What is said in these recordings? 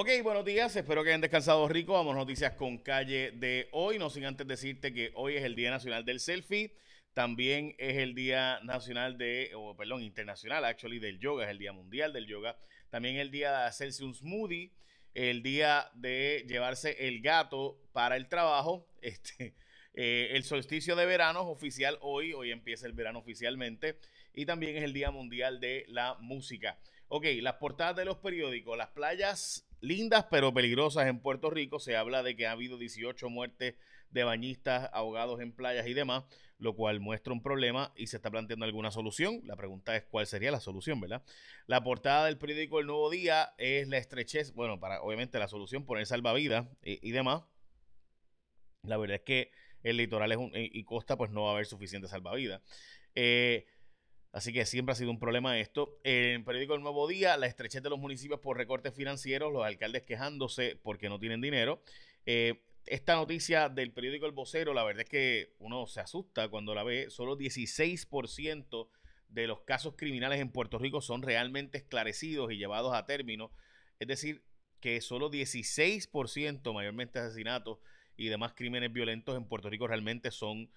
Ok, buenos días, espero que hayan descansado rico. Vamos noticias con calle de hoy. No sin antes decirte que hoy es el Día Nacional del Selfie. También es el Día Nacional de, o perdón, internacional, actually, del yoga, es el Día Mundial del Yoga. También el día de hacerse un smoothie, el día de llevarse el gato para el trabajo. Este, eh, el solsticio de verano es oficial hoy, hoy empieza el verano oficialmente. Y también es el Día Mundial de la Música. Ok, las portadas de los periódicos, las playas lindas pero peligrosas en Puerto Rico. Se habla de que ha habido 18 muertes de bañistas ahogados en playas y demás, lo cual muestra un problema y se está planteando alguna solución. La pregunta es cuál sería la solución, ¿verdad? La portada del periódico El Nuevo Día es la estrechez, bueno, para obviamente la solución, poner salvavidas y, y demás. La verdad es que el litoral es un, y costa, pues no va a haber suficiente salvavidas. Eh, Así que siempre ha sido un problema esto. En el periódico El Nuevo Día, la estrechez de los municipios por recortes financieros, los alcaldes quejándose porque no tienen dinero. Eh, esta noticia del periódico El Vocero, la verdad es que uno se asusta cuando la ve. Solo 16% de los casos criminales en Puerto Rico son realmente esclarecidos y llevados a término. Es decir, que solo 16%, mayormente asesinatos y demás crímenes violentos en Puerto Rico realmente son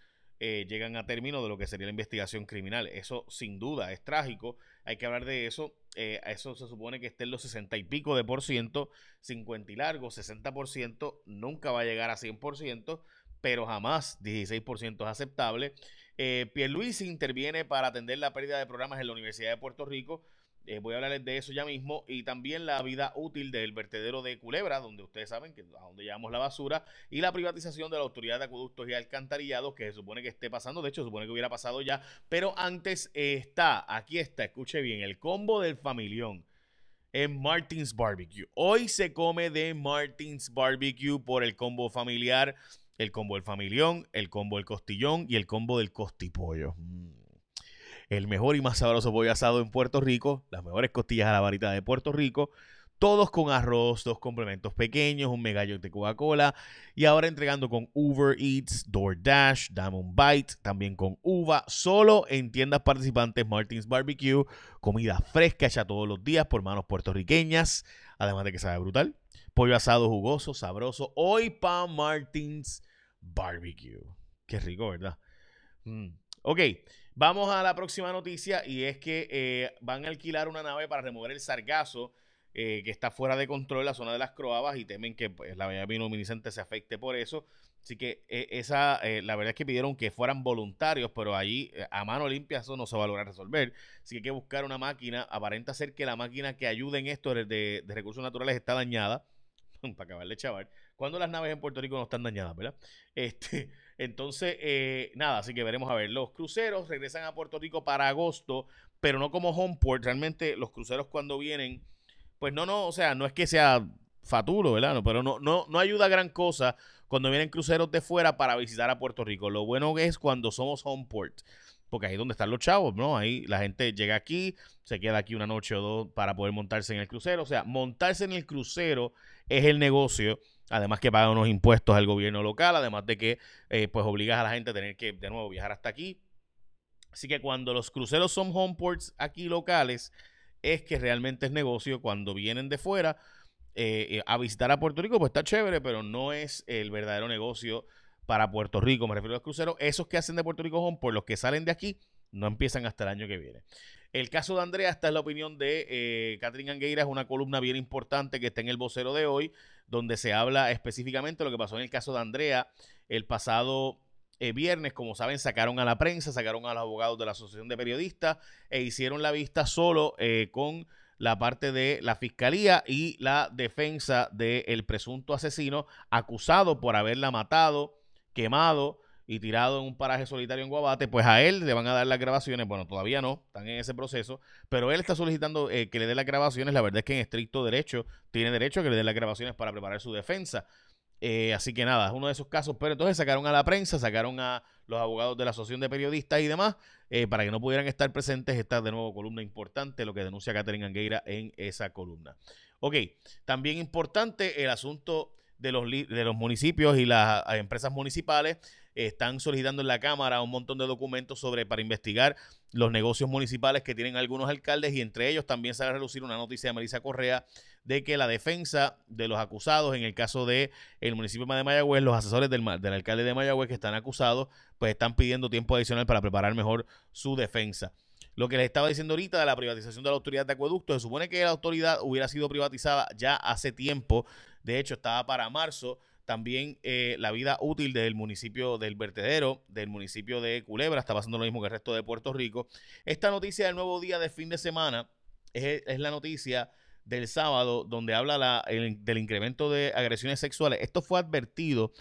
eh, llegan a término de lo que sería la investigación criminal. Eso sin duda es trágico, hay que hablar de eso. Eh, eso se supone que esté en los 60 y pico de por ciento, 50 y largo, 60 por ciento, nunca va a llegar a 100 por ciento, pero jamás 16 por ciento es aceptable. Eh, Pierluisi interviene para atender la pérdida de programas en la Universidad de Puerto Rico. Eh, voy a hablarles de eso ya mismo. Y también la vida útil del vertedero de Culebra, donde ustedes saben que a donde llevamos la basura. Y la privatización de la Autoridad de Acueductos y Alcantarillados, que se supone que esté pasando. De hecho, se supone que hubiera pasado ya. Pero antes está, aquí está, escuche bien, el combo del familión en Martins Barbecue. Hoy se come de Martins Barbecue por el combo familiar, el combo del familión, el combo del costillón y el combo del costipollo. Mm el mejor y más sabroso pollo asado en Puerto Rico, las mejores costillas a la varita de Puerto Rico, todos con arroz, dos complementos pequeños, un megallo de Coca-Cola y ahora entregando con Uber Eats, DoorDash, Diamond Bite, también con uva, solo en tiendas participantes Martins Barbecue, comida fresca hecha todos los días por manos puertorriqueñas, además de que sabe brutal, pollo asado jugoso, sabroso, hoy para Martins Barbecue. Qué rico, ¿verdad? Mm. Ok, Vamos a la próxima noticia y es que eh, van a alquilar una nave para remover el sargazo eh, que está fuera de control en la zona de las croabas y temen que pues, la bahía bioluminiscente se afecte por eso. Así que eh, esa, la verdad es que pidieron que fueran voluntarios, pero allí a mano limpia eso no se va a lograr resolver. Así que hay que buscar una máquina. Aparenta ser que la máquina que ayude en esto de, de recursos naturales está dañada. para acabarle chaval. Cuando las naves en Puerto Rico no están dañadas, ¿verdad? Este, entonces, eh, nada, así que veremos a ver. Los cruceros regresan a Puerto Rico para agosto, pero no como Homeport. Realmente los cruceros cuando vienen, pues no, no, o sea, no es que sea faturo, ¿verdad? pero no, no, no ayuda gran cosa cuando vienen cruceros de fuera para visitar a Puerto Rico. Lo bueno es cuando somos Homeport porque ahí es donde están los chavos, ¿no? Ahí la gente llega aquí, se queda aquí una noche o dos para poder montarse en el crucero. O sea, montarse en el crucero es el negocio además que paga unos impuestos al gobierno local, además de que eh, pues obligas a la gente a tener que de nuevo viajar hasta aquí. Así que cuando los cruceros son homeports aquí locales, es que realmente es negocio. Cuando vienen de fuera eh, eh, a visitar a Puerto Rico, pues está chévere, pero no es el verdadero negocio para Puerto Rico. Me refiero a los cruceros. Esos que hacen de Puerto Rico Homeport, los que salen de aquí, no empiezan hasta el año que viene. El caso de Andrea, esta es la opinión de eh, Catherine Angueira, es una columna bien importante que está en el vocero de hoy, donde se habla específicamente de lo que pasó en el caso de Andrea el pasado eh, viernes. Como saben, sacaron a la prensa, sacaron a los abogados de la Asociación de Periodistas e hicieron la vista solo eh, con la parte de la fiscalía y la defensa del presunto asesino acusado por haberla matado, quemado y tirado en un paraje solitario en Guabate, pues a él le van a dar las grabaciones. Bueno, todavía no, están en ese proceso, pero él está solicitando eh, que le dé las grabaciones. La verdad es que en estricto derecho tiene derecho a que le dé las grabaciones para preparar su defensa. Eh, así que nada, es uno de esos casos. Pero entonces sacaron a la prensa, sacaron a los abogados de la Asociación de Periodistas y demás, eh, para que no pudieran estar presentes. Esta de nuevo columna importante, lo que denuncia Catherine Angueira en esa columna. Ok, también importante el asunto de los, de los municipios y las empresas municipales están solicitando en la Cámara un montón de documentos sobre para investigar los negocios municipales que tienen algunos alcaldes y entre ellos también sale a relucir una noticia de Melissa Correa de que la defensa de los acusados en el caso de el municipio de Mayagüez, los asesores del, del alcalde de Mayagüez que están acusados, pues están pidiendo tiempo adicional para preparar mejor su defensa. Lo que les estaba diciendo ahorita de la privatización de la autoridad de acueducto, se supone que la autoridad hubiera sido privatizada ya hace tiempo, de hecho estaba para marzo, también eh, la vida útil del municipio del vertedero, del municipio de Culebra, está pasando lo mismo que el resto de Puerto Rico. Esta noticia del nuevo día de fin de semana es, la noticia del sábado donde habla del incremento de agresiones sexuales. Esto fue advertido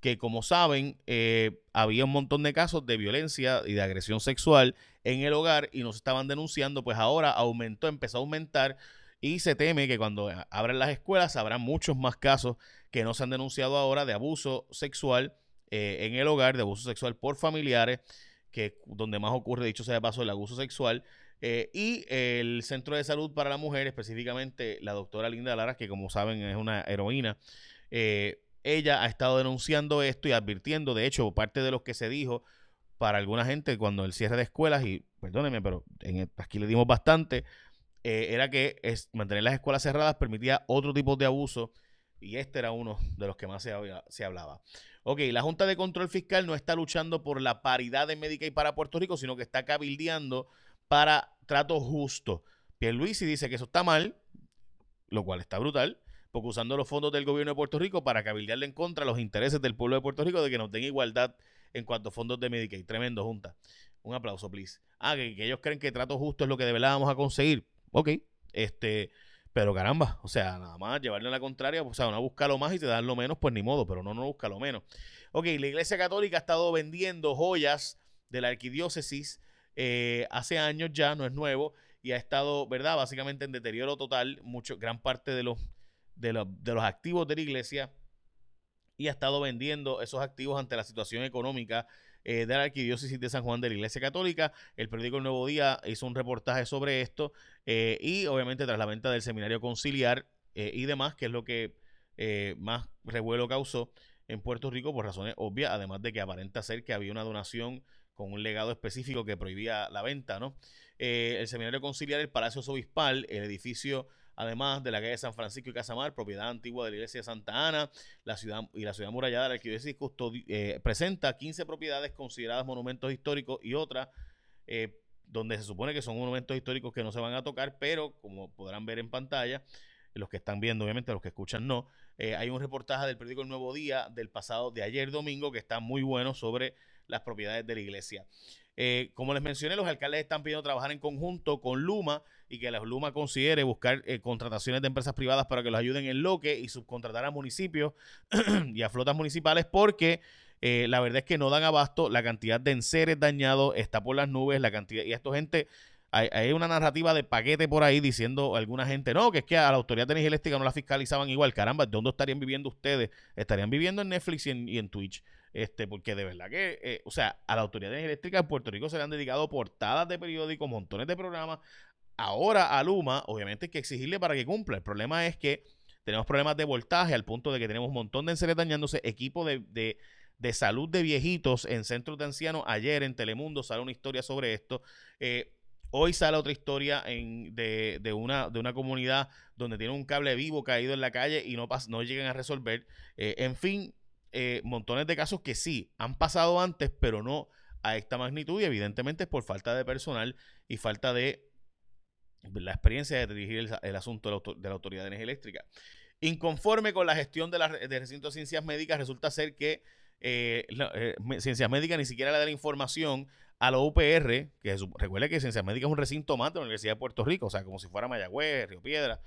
que, como saben, eh, había un montón de casos de violencia y de agresión sexual en el hogar y nos estaban denunciando, pues ahora aumentó, empezó a aumentar y se teme que cuando abran las escuelas habrá muchos más casos que no se han denunciado ahora de abuso sexual eh, en el hogar, de abuso sexual por familiares, que donde más ocurre, dicho sea de paso, el abuso sexual. Eh, y el Centro de Salud para la Mujer, específicamente la doctora Linda Lara, que como saben es una heroína, eh, ella ha estado denunciando esto y advirtiendo, de hecho, parte de lo que se dijo para alguna gente cuando el cierre de escuelas, y perdónenme, pero en, aquí le dimos bastante, era que mantener las escuelas cerradas permitía otro tipo de abuso y este era uno de los que más se, se, hablaba. Ok, la Junta de Control Fiscal no está luchando por la paridad de Medicaid para Puerto Rico, sino que está cabildeando para trato justo. Pierluisi dice que eso está mal, lo cual está brutal, porque usando los fondos del gobierno de Puerto Rico para cabildearle en contra los intereses del pueblo de Puerto Rico de que nos den igualdad en cuanto a fondos de Medicaid. Tremendo, Junta. Un aplauso, please. Ah, que, ellos creen que trato justo es lo que de verdad vamos a conseguir. Ok, este... Pero caramba, o sea, nada más llevarle la contraria, o sea, uno busca lo más y te dan lo menos, pues ni modo, pero no, no busca lo menos. Ok, la Iglesia Católica ha estado vendiendo joyas de la arquidiócesis eh, hace años ya, no es nuevo, y ha estado, ¿verdad? Básicamente en deterioro total, mucho, gran parte de los, de los, activos de la iglesia, y ha estado vendiendo esos activos ante la situación económica eh, de la Arquidiócesis de San Juan de la Iglesia Católica. El periódico El Nuevo Día hizo un reportaje sobre esto eh, y obviamente tras la venta del seminario conciliar eh, y demás, que es lo que más revuelo causó en Puerto Rico por razones obvias, además de que aparenta ser que había una donación con un legado específico que prohibía la venta, ¿no? el seminario conciliar, el Palacio Obispal, el edificio además de la calle San Francisco y Casamar, propiedad antigua de la iglesia de Santa Ana, la ciudad y la ciudad murallada de la arquidiócesis eh, presenta 15 propiedades consideradas monumentos históricos y otras eh, donde se supone que son monumentos históricos que no se van a tocar, pero como podrán ver en pantalla, los que están viendo, obviamente, los que escuchan no, eh, hay un reportaje del periódico El Nuevo Día del pasado, de ayer domingo, que está muy bueno sobre las propiedades de la iglesia. Eh, como les mencioné, los alcaldes están pidiendo trabajar en conjunto con Luma y que la Luma considere buscar eh, contrataciones de empresas privadas para que los ayuden en lo que y subcontratar a municipios y a flotas municipales porque eh, la verdad es que no dan abasto, la cantidad de enseres dañados está por las nubes, la cantidad, y esto gente, hay, hay, una narrativa de paquete por ahí diciendo alguna gente, no, que es que a la Autoridad de Energía Eléctrica no la fiscalizaban igual, caramba, ¿de dónde estarían viviendo ustedes? Estarían viviendo en Netflix y en, Twitch. Este, porque de verdad que, eh, o sea, a la Autoridad de Eléctrica en Puerto Rico se le han dedicado portadas de periódicos, montones de programas. Ahora a Luma, obviamente hay que exigirle para que cumpla. El problema es que tenemos problemas de voltaje al punto de que tenemos un montón de enseres dañándose, equipo de, salud de viejitos en centros de ancianos. Ayer en Telemundo sale una historia sobre esto. Eh, hoy sale otra historia en, de, de, una, comunidad donde tiene un cable vivo caído en la calle y no, llegan a resolver. Eh, en fin, eh, montones de casos que sí han pasado antes, pero no a esta magnitud y evidentemente es por falta de personal y falta de la experiencia de dirigir el, asunto de la, Autoridad de Energía Eléctrica. Inconforme con la gestión de, la, recinto de ciencias médicas, resulta ser que eh, eh, Ciencias Médicas ni siquiera le da la información a la UPR, que recuerde que Ciencias Médicas es un recinto más de la Universidad de Puerto Rico, o sea, como si fuera Mayagüez, Río Piedra,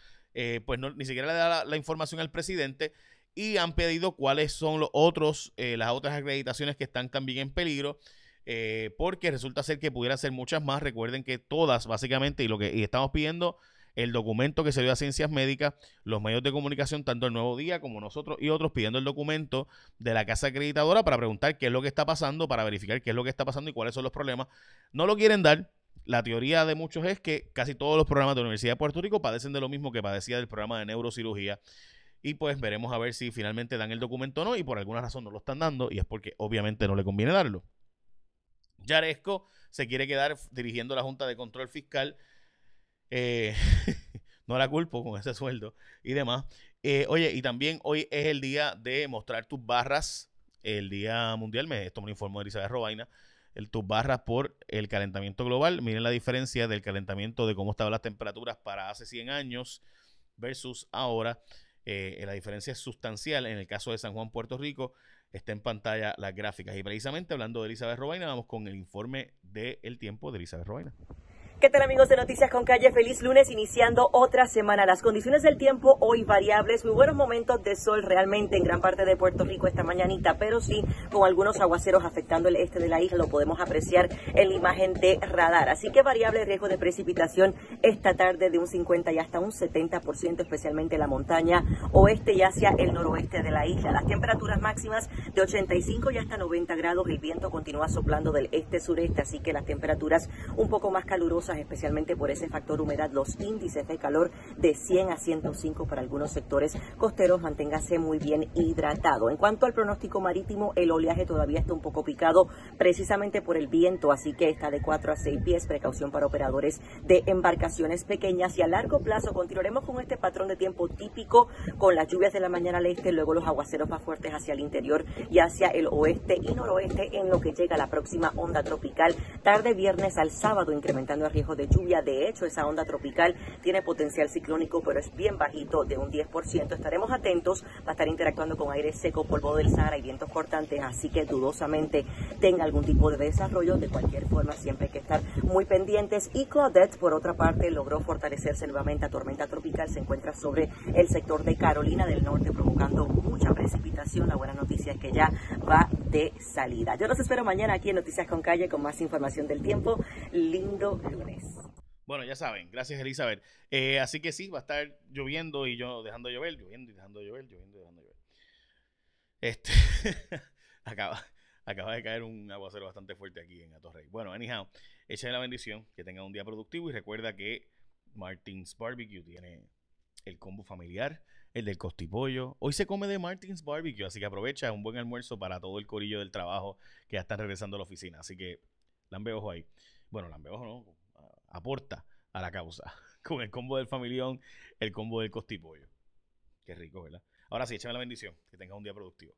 pues no, ni siquiera le da la, información al presidente y han pedido cuáles son los otros, eh, las otras acreditaciones que están también en peligro. Eh, porque resulta ser que pudiera ser muchas más. Recuerden que todas, básicamente, y lo que y estamos pidiendo el documento que se dio a Ciencias Médicas, los medios de comunicación, tanto el Nuevo Día como nosotros y otros, pidiendo el documento de la casa acreditadora para preguntar qué es lo que está pasando, para verificar qué es lo que está pasando y cuáles son los problemas. No lo quieren dar. La teoría de muchos es que casi todos los programas de la Universidad de Puerto Rico padecen de lo mismo que padecía del programa de neurocirugía Y pues veremos a ver si finalmente dan el documento o no. Y por alguna razón no lo están dando. Y es porque obviamente no le conviene darlo. Yaresco se quiere quedar dirigiendo la Junta de Control Fiscal. Eh, no la culpo con ese sueldo y demás. Eh, oye, y también hoy es el día de mostrar tus barras. El día mundial, me, esto me lo informó Elizabeth Robaina el, tus barras por el calentamiento global. Miren la diferencia del calentamiento de cómo estaban las temperaturas para hace 100 años versus ahora. Eh, la diferencia es sustancial. En el caso de San Juan, Puerto Rico, está en pantalla las gráficas. Y precisamente hablando de Elizabeth Robaina, vamos con el informe del tiempo de Elizabeth Robaina. ¿Qué tal amigos de Noticias con Calle? Feliz lunes iniciando otra semana. Las condiciones del tiempo hoy variables, muy buenos momentos de sol realmente en gran parte de Puerto Rico esta mañanita, pero sí con algunos aguaceros afectando el este de la isla, lo podemos apreciar en la imagen de radar. Así que variable riesgo de precipitación esta tarde de un 50 y hasta un 70%, especialmente en la montaña oeste y hacia el noroeste de la isla. Las temperaturas máximas de 85 y hasta 90 grados, el viento continúa soplando del este-sureste, así que las temperaturas un poco más calurosas especialmente por ese factor humedad, los índices de calor de 100 a 105 para algunos sectores costeros, manténgase muy bien hidratado. En cuanto al pronóstico marítimo, el oleaje todavía está un poco picado precisamente por el viento, así que está de 4 a 6 pies, precaución para operadores de embarcaciones pequeñas y a largo plazo continuaremos con este patrón de tiempo típico con las lluvias de la mañana al este, luego los aguaceros más fuertes hacia el interior y hacia el oeste y noroeste en lo que llega la próxima onda tropical tarde viernes al sábado incrementando de lluvia. De hecho, esa onda tropical tiene potencial ciclónico, pero es bien bajito, de un 10%. Estaremos atentos, va a estar interactuando con aire seco, polvo del Sahara y vientos cortantes, así que dudosamente tenga algún tipo de desarrollo. De cualquier forma, siempre hay que estar muy pendientes. Y Claudette, por otra parte, logró fortalecerse nuevamente a tormenta tropical. Se encuentra sobre el sector de Carolina del Norte, provocando mucha precipitación. La buena noticia es que ya va de salida. Yo los espero mañana aquí en Noticias con Calle con más información del tiempo. Lindo lunes. Bueno, ya saben, gracias Elizabeth. Eh, así que sí, va a estar lloviendo y yo dejando llover, lloviendo y dejando llover, lloviendo y dejando llover. Este, acaba, acaba de caer un aguacero bastante fuerte aquí en Atorrey. Bueno, anyhow, échale la bendición, que tenga un día productivo y recuerda que Martins Barbecue tiene el combo familiar, el del costipollo. Hoy se come de Martins Barbecue, así que aprovecha un buen almuerzo para todo el corillo del trabajo que ya están regresando a la oficina. Así que, lambe ojo ahí. Bueno, lambe ojo no, aporta a la causa con el combo del familión, el combo del costipollo. Qué rico, ¿verdad? Ahora sí, échame la bendición. Que tenga un día productivo.